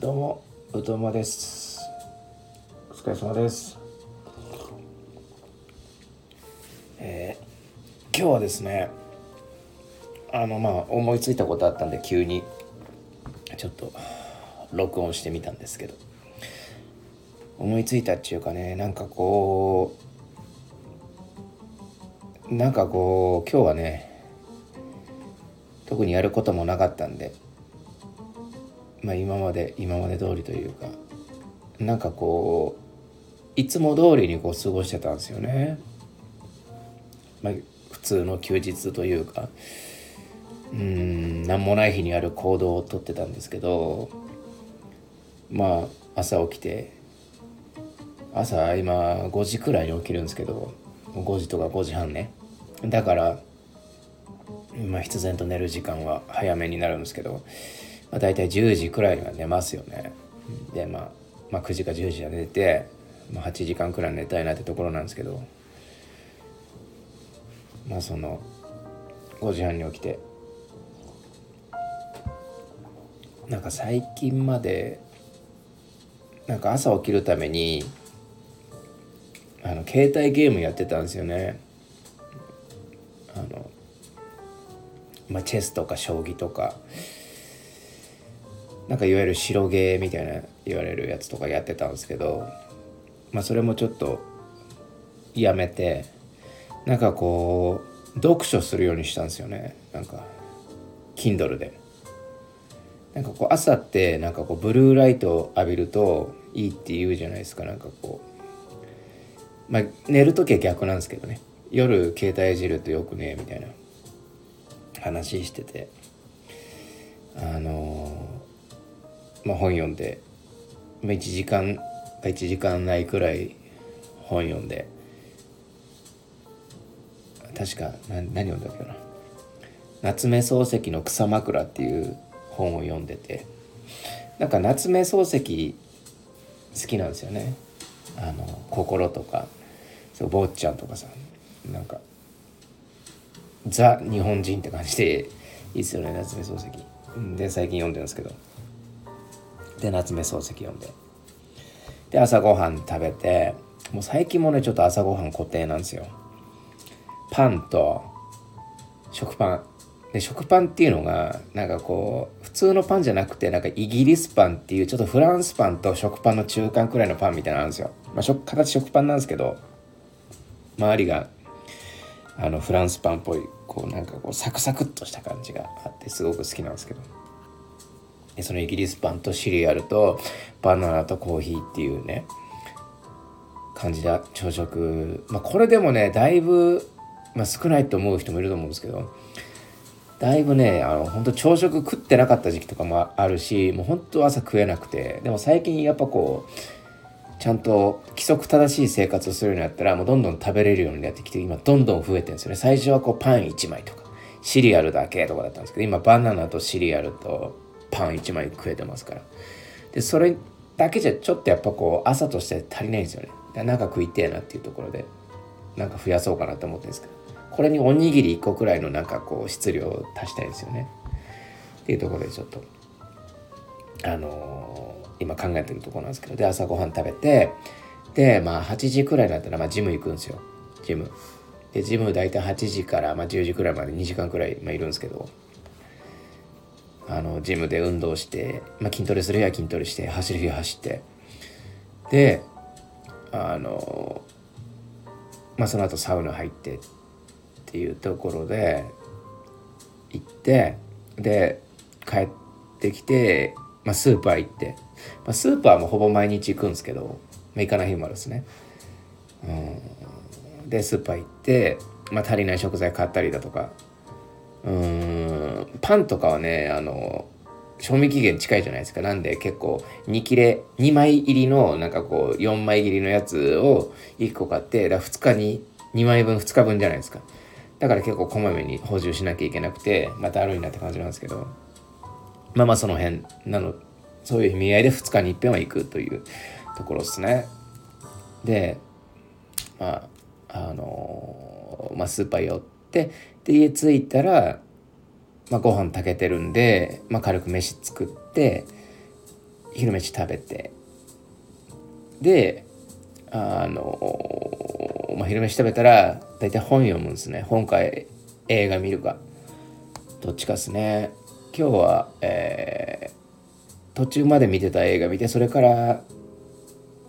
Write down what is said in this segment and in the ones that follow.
どうも、うとまです。お疲れ様です。えー今日はですね、あの、まあ、思いついたことあったんで、急に、ちょっと、録音してみたんですけど、思いついたっていうかね、なんかこう、なんかこう、今日はね、特にやることもなかったんで、まあ、今まで今まで通りというかなんかこういつも通りにこう過ごしてたんですよね。まあ、普通の休日というかうん何もない日にある行動をとってたんですけどまあ朝起きて朝今5時くらいに起きるんですけど5時とか5時半ねだからまあ必然と寝る時間は早めになるんですけどまあ、大体10時くらいには寝ますよね。で、まあ、まあ9時か10時は寝て、まあ、8時間くらい寝たいなってところなんですけどまあその5時半に起きてなんか最近までなんか朝起きるためにあの携帯ゲームやってたんですよね。あのまあ、チェスとか将棋とか。なんかいわゆる白ゲーみたいな言われるやつとかやってたんですけどまあそれもちょっとやめてなんかこう読書するようにしたんですよね。なんか Kindle で。なんかこう朝ってなんかこうブルーライトを浴びるといいって言うじゃないですか。なんかこうまあ寝る時は逆なんですけどね。夜携帯いじるとよくねみたいな話してて。あのまあ、本読んで、まあ、1時間か1時間ないくらい本読んで確かな何読んだっけな。夏目漱石の「草枕」っていう本を読んでてなんか夏目漱石好きなんですよね。あの心とかそう坊ちゃんとかさなんかザ日本人って感じでいいですよね夏目漱石。で最近読んでるんですけど。で夏目漱石読んで。で朝ごはん食べてもう最近もねちょっと朝ごはん固定なんですよ。パンと食パン。で食パンっていうのがなんかこう普通のパンじゃなくてなんかイギリスパンっていうちょっとフランスパンと食パンの中間くらいのパンみたいなのあるんですよ、まあ、食形食パンなんですけど周りがあのフランスパンっぽいこうなんかこうサクサクっとした感じがあってすごく好きなんですけど。そのイギリスパンとシリアルとバナナとコーヒーっていうね感じで朝食。まあこれでもねだいぶ、まあ、少ないと思う人もいると思うんですけどだいぶねあの本当朝食食ってなかった時期とかもあるしもう本当朝食えなくてでも最近やっぱこうちゃんと規則正しい生活をするようになったらもうどんどん食べれるようになってきて今どんどん増えてるんですよね。最初はこうパン1枚とかシリアルだけとかだったんですけど今バナナとシリアルとパン1枚食えてますから。でそれだけじゃちょっとやっぱこう朝として足りないんですよね。だからなんか食いてえなっていうところでなんか増やそうかなと思ってるんですけど。これにおにぎり1個くらいのなんかこう質量を足したいんですよね。っていうところでちょっとあのー今考えてるとこなんですけど。で朝ごはん食べてでまあ8時くらいになったらまあジム行くんですよ。ジム。でジム大体8時からまあ10時くらいまで2時間くらい、まあ、いるんですけど。あのジムで運動して、まあ、筋トレする日は筋トレして走る日は走って。であのまあその後サウナ入ってっていうところで行ってで帰ってきて、まあ、スーパー行って、まあ、スーパーもほぼ毎日行くんですけど、まあ、行かない日もあるんですね。うん、でスーパー行って、まあ、足りない食材買ったりだとか。うん。パンとかはねあの賞味期限近いじゃないですか。なんで結構2切れ2枚入りのなんかこう4枚切りのやつを1個買ってだ2日に2枚分2日分じゃないですか。だから結構こまめに補充しなきゃいけなくてまた悪いなって感じなんですけど。まあまあその辺なのそういう意味合いで2日に一遍は行くというところですね。でまああのまあスーパー寄ってで家着いたら、まあ、ご飯炊けてるんで、まあ、軽く飯作って昼飯食べて。であの、まあ、昼飯食べたら大体本読むんですね。本か映画見るか。どっちかですね。今日は、えー、途中まで見てた映画見てそれから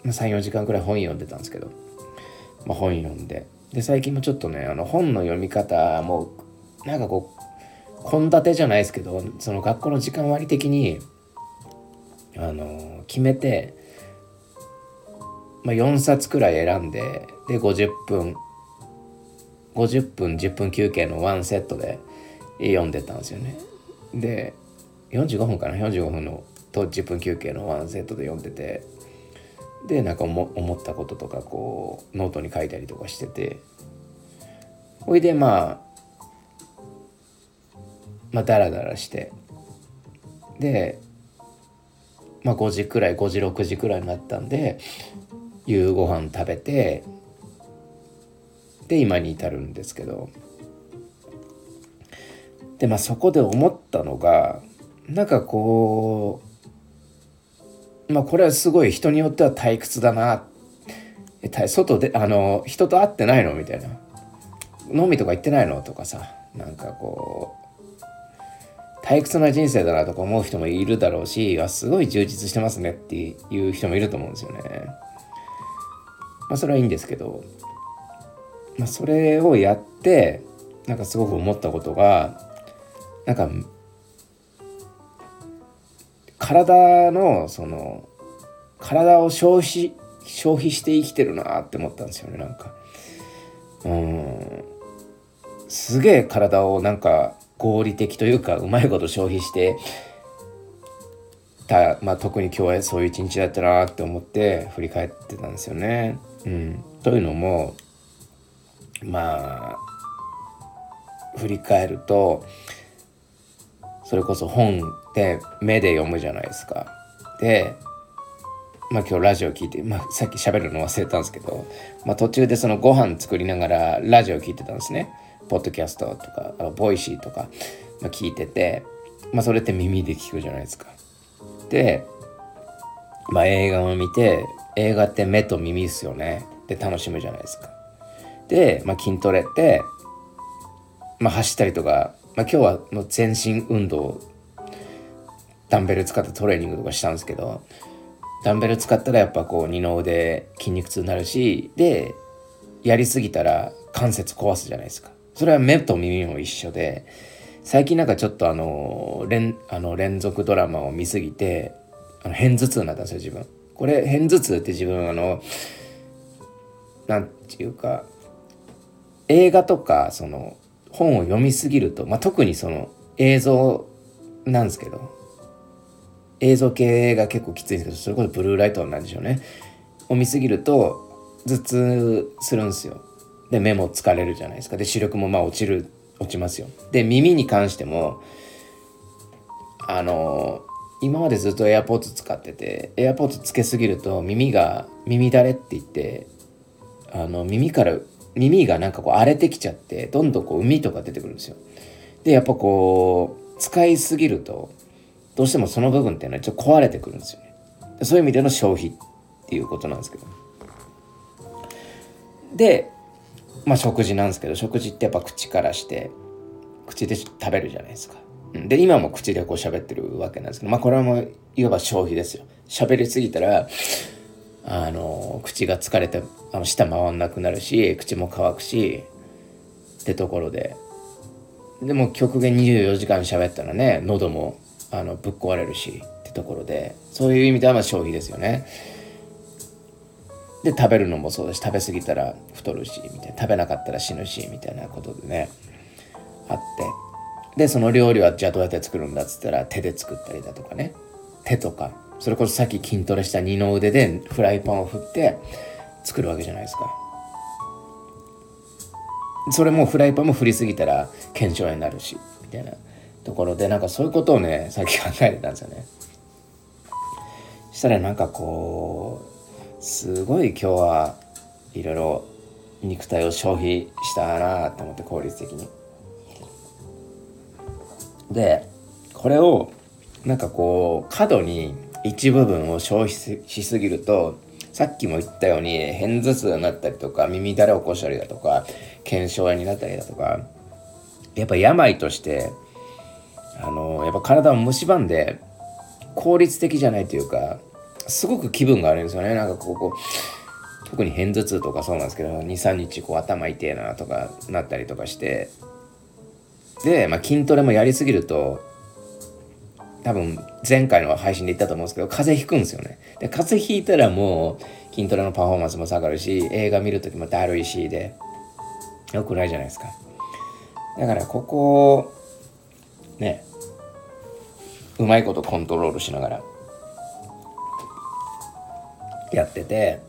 34時間くらい本読んでたんですけど、まあ、本読んで。で最近もちょっとねあの本の読み方もなんかこう献立じゃないですけどその学校の時間割的にあの決めて、まあ、4冊くらい選んでで50分50分10分休憩のワンセットで読んでたんですよね。で45分かな？45分のと10分休憩のワンセットで読んでてでなんか思ったこととかこうノートに書いたりとかしててほいでまあまあダラダラして。でまあ5時くらい5時6時くらいになったんで夕ご飯食べてで今に至るんですけど。でまあそこで思ったのがなんかこうまあこれはすごい人によっては退屈だな。外であの人と会ってないの？みたいな。飲みとか行ってないの？とかさなんかこう。退屈な人生だなとか思う人もいるだろうしすごい充実してますねっていう人もいると思うんですよね。まあそれはいいんですけど、まあ、それをやってなんかすごく思ったことがなんか体のその体を消費消費して生きてるなって思ったんですよねなんかうんすげえ体をなんか合理的というかうまいこと消費してた、まあ、特に今日はそういう一日だったなって思って振り返ってたんですよね。うん、というのもまあ振り返るとそれこそ本って目で読むじゃないですか。でまあ今日ラジオ聞いて、まあ、さっき喋るの忘れたんですけど、まあ、途中でそのご飯作りながらラジオ聞いてたんですね。ポッドキャストとかあの Voicy とか、まあ、聞いてて、まあ、それって耳で聞くじゃないですか。で、まあ、映画を見て映画って目と耳ですよね。で楽しむじゃないですか。で、まあ、筋トレって、まあ、走ったりとか、まあ、今日はの全身運動ダンベル使ってトレーニングとかしたんですけどダンベル使ったらやっぱこう二の腕筋肉痛になるしでやりすぎたら関節壊すじゃないですかそれは目と耳も一緒で最近なんかちょっとあの連あの連続ドラマを見すぎてあの片頭痛になったんですよ自分。これ片頭痛って自分あのなんていうか映画とかその本を読みすぎると、まあ、特にその映像なんですけど映像系が結構きついんですけどそれこそブルーライトなんでしょうね。を見すぎると頭痛するんですよ。で目も疲れるじゃないですか。で視力もまあ落ちる落ちますよ。で耳に関してもあの今までずっと AirPods 使ってて AirPods つけすぎると耳が耳だれって言ってあの耳から耳がなんかこう荒れてきちゃってどんどんこう海とか出てくるんですよ。でやっぱこう使いすぎるとどうしてもその部分っていうのはちょっと壊れてくるんですよね。そういう意味での消費っていうことなんですけど。でまあ食事なんですけど食事ってやっぱ口からして口で食べるじゃないですか。で今も口でこう喋ってるわけなんですけどまあこれはもういわば消費ですよ。喋りすぎたらあの口が疲れてあの舌回んなくなるし口も乾くしってところで。でも極限24時間喋ったらね喉もあのぶっ壊れるしってところで。そういう意味ではまあ消費ですよね。で食べるのもそうだし食べ過ぎたら太るしみたいな食べなかったら死ぬしみたいなことでねあって。でその料理はじゃあどうやって作るんだっつったら手で作ったりだとかね。手とか。それこそさっき筋トレした二の腕でフライパンを振って作るわけじゃないですか。それもフライパンも振りすぎたら腱鞘炎になるしみたいなところでなんかそういうことをねさっき考えてたんですよね。したらなんかこうすごい今日はいろいろ肉体を消費したなと思って効率的に。でこれをなんかこう過度に一部分を消費しすぎるとさっきも言ったように片頭痛になったりとか耳だれ起こしたりだとか腱鞘炎になったりだとかやっぱ病としてあのやっぱ体を蝕んで効率的じゃないというかすごく気分が悪いんですよね。なんかここ特に片頭痛とかそうなんですけど23日こう頭痛えなとかなったりとかして。で、まあ、筋トレもやりすぎると多分前回の配信で言ったと思うんですけど風邪ひくんですよね。で風邪ひいたらもう筋トレのパフォーマンスも下がるし映画見る時もだるいしでよくないじゃないですか。だからここねうまいことコントロールしながら。やってて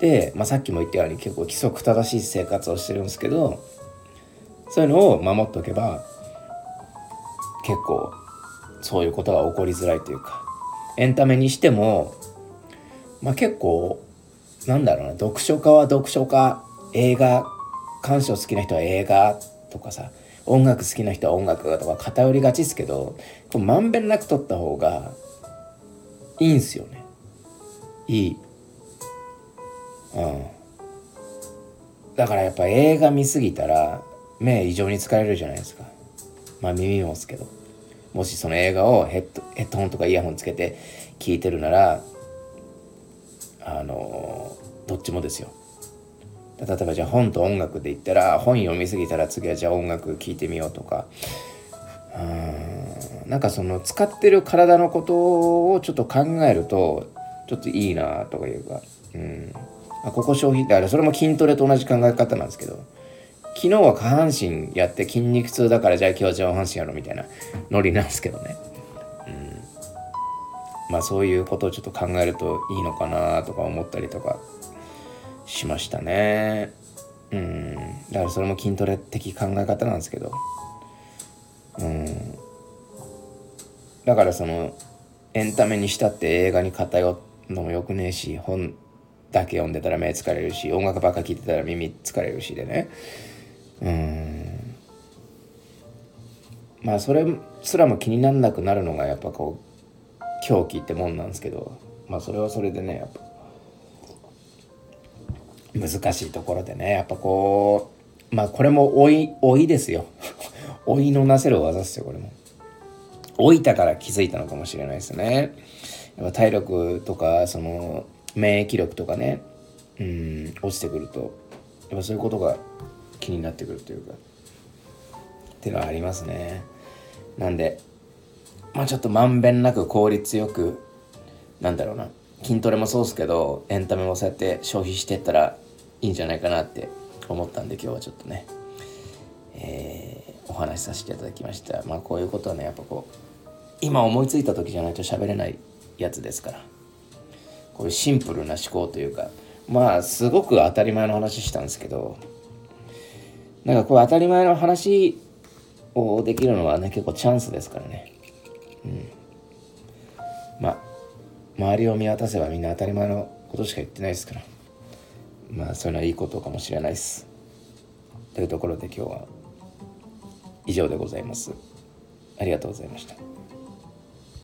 で、まあ、さっきも言ったように結構規則正しい生活をしてるんですけどそういうのを守っておけば結構そういうことが起こりづらいというかエンタメにしても、まあ、結構なんだろうな読書家は読書家映画鑑賞好きな人は映画とかさ音楽好きな人は音楽とか偏りがちですけどまんべんなく撮った方がいいんすよね。いいうん。だからやっぱ映画見すぎたら目異常に疲れるじゃないですか。まあ耳もですけど。もしその映画をヘッドヘッドホンとかイヤホンつけて聞いてるならあのどっちもですよ。例えばじゃあ本と音楽で言ったら本読みすぎたら次はじゃあ音楽聴いてみようとか。うん。なんかその使ってる体のことをちょっと考えるとちょっといいなとかいうか、うん、あここ消費ってあれそれも筋トレと同じ考え方なんですけど昨日は下半身やって筋肉痛だからじゃあ今日は上半身やろうみたいなノリなんですけどね、うん、まあそういうことをちょっと考えるといいのかなとか思ったりとかしましたね。うん。だからそれも筋トレ的考え方なんですけど。うん。だからそのエンタメにしたって映画に偏るのもよくねえし本だけ読んでたら目疲れるし音楽ばっか聴いてたら耳疲れるしでね。うん。まあそれすらも気になんなくなるのがやっぱこう狂気ってもんなんですけどまあそれはそれでねやっぱ難しいところでねやっぱこうまあこれも老い老いですよ。老いのなせる技っすよこれも。老いたから気づいたのかもしれないですね。やっぱ体力とかその免疫力とかねうん落ちてくるとやっぱそういうことが気になってくるというかっていうのはありますね。なんでまあちょっとまんべんなく効率よくなんだろうな筋トレもそうですけどエンタメもそうやって消費してったらいいんじゃないかなって思ったんで今日はちょっとね、えー、お話しさせていただきました。まあこういうことはねやっぱこう今思いついた時じゃないと喋れないやつですから。こういうシンプルな思考というかまあすごく当たり前の話したんですけどなんかこう当たり前の話をできるのはね結構チャンスですからね。うん。まあ周りを見渡せばみんな当たり前のことしか言ってないですから。まあそういうのはいいことかもしれないです。というところで今日は以上でございます。ありがとうございました。